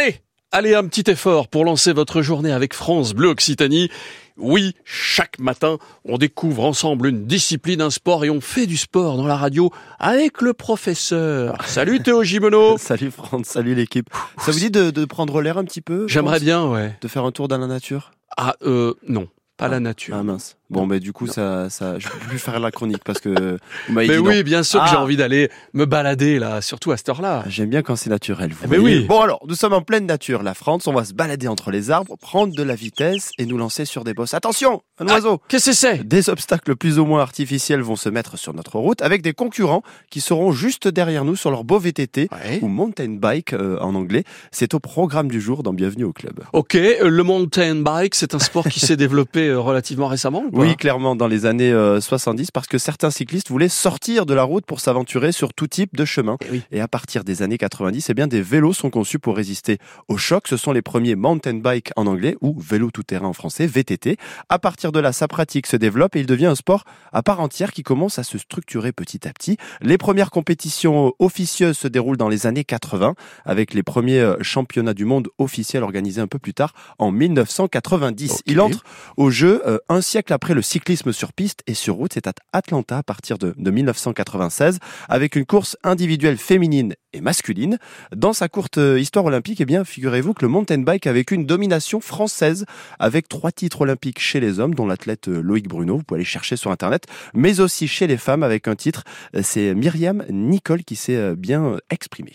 Allez, allez, un petit effort pour lancer votre journée avec France Bleu Occitanie. Oui, chaque matin, on découvre ensemble une discipline, un sport et on fait du sport dans la radio avec le professeur. Salut Théo Gimeno. salut France, salut l'équipe. Ça vous dit de, de prendre l'air un petit peu J'aimerais bien, ouais. De faire un tour dans la nature? Ah, euh, non, pas la nature. Ah mince. Bon, mais du coup, ça, ça, je peux plus faire la chronique parce que Mais dit oui, non. bien sûr que j'ai Ah. envie d'aller me balader là, surtout à cette heure-là. J'aime bien quand c'est naturel. vous Eh ben oui. Bon alors, nous sommes en pleine nature, la France. On va se balader entre les arbres, prendre de la vitesse et nous lancer sur des bosses. Attention, un Ah. oiseau. Qu'est-ce que c'est? Des obstacles plus ou moins artificiels vont se mettre sur notre route avec des concurrents qui seront juste derrière nous sur leur beau VTT Ouais. ou mountain bike euh, en anglais. C'est au programme du jour dans Bienvenue au club. Ok, euh, le mountain bike, c'est un sport qui s'est développé euh, relativement récemment ou Oui, clairement, dans les années euh, 70, parce que certains cyclistes voulaient sortir de la route pour s'aventurer sur tout type de chemin. Eh oui. Et à partir des années 90, eh bien, des vélos sont conçus pour résister au choc. Ce sont les premiers mountain bike en anglais ou vélo tout-terrain en français, VTT. À partir de là, sa pratique se développe et il devient un sport à part entière qui commence à se structurer petit à petit. Les premières compétitions officieuses se déroulent dans les années 80 avec les premiers euh, championnats du monde officiels organisés un peu plus tard en 1990. Ok. Il entre au jeu euh, un siècle après le cyclisme sur piste et sur route. C'est à Atlanta à partir de, de 1996 avec une course individuelle féminine et masculine. Dans sa courte euh, histoire olympique, eh bien, figurez-vous que le mountain bike a vécu une domination française avec trois titres olympiques chez les hommes, dont l'athlète euh, Loïc Bruno, vous pouvez aller chercher sur internet, mais aussi chez les femmes avec un titre, euh, c'est Myriam Nicole qui s'est euh, bien exprimée.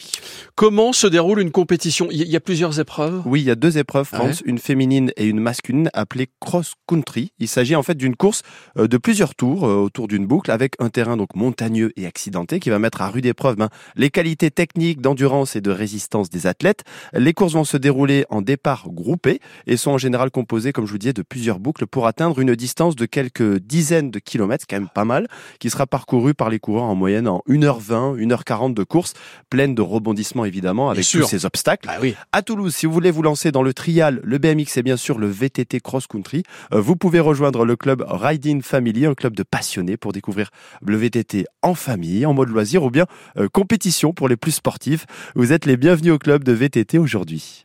Comment se déroule une compétition? Il y- a plusieurs épreuves? Oui, il y a deux épreuves, Ah France, une féminine et une masculine, appelée cross-country. Il s'agit en fait d'une course de plusieurs tours autour d'une boucle avec un terrain donc montagneux et accidenté qui va mettre à rude épreuve ben, les qualités techniques, d'endurance et de résistance des athlètes. Les courses vont se dérouler en départ groupé et sont en général composées, comme je vous disais, de plusieurs boucles pour atteindre une distance de quelques dizaines de kilomètres, quand même pas mal, qui sera parcourue par les coureurs en moyenne en 1h20, 1h40 de course, pleine de rebondissements évidemment avec tous ces obstacles. Bah oui. À Toulouse, si vous voulez vous lancer dans le trial, le BMX et bien sûr le VTT Cross Country, euh, vous pouvez rejoindre le club Riding Family, un club de passionnés pour découvrir le VTT en famille, en mode loisir ou bien euh, compétition pour les plus sportifs. Vous êtes les bienvenus au club de VTT aujourd'hui.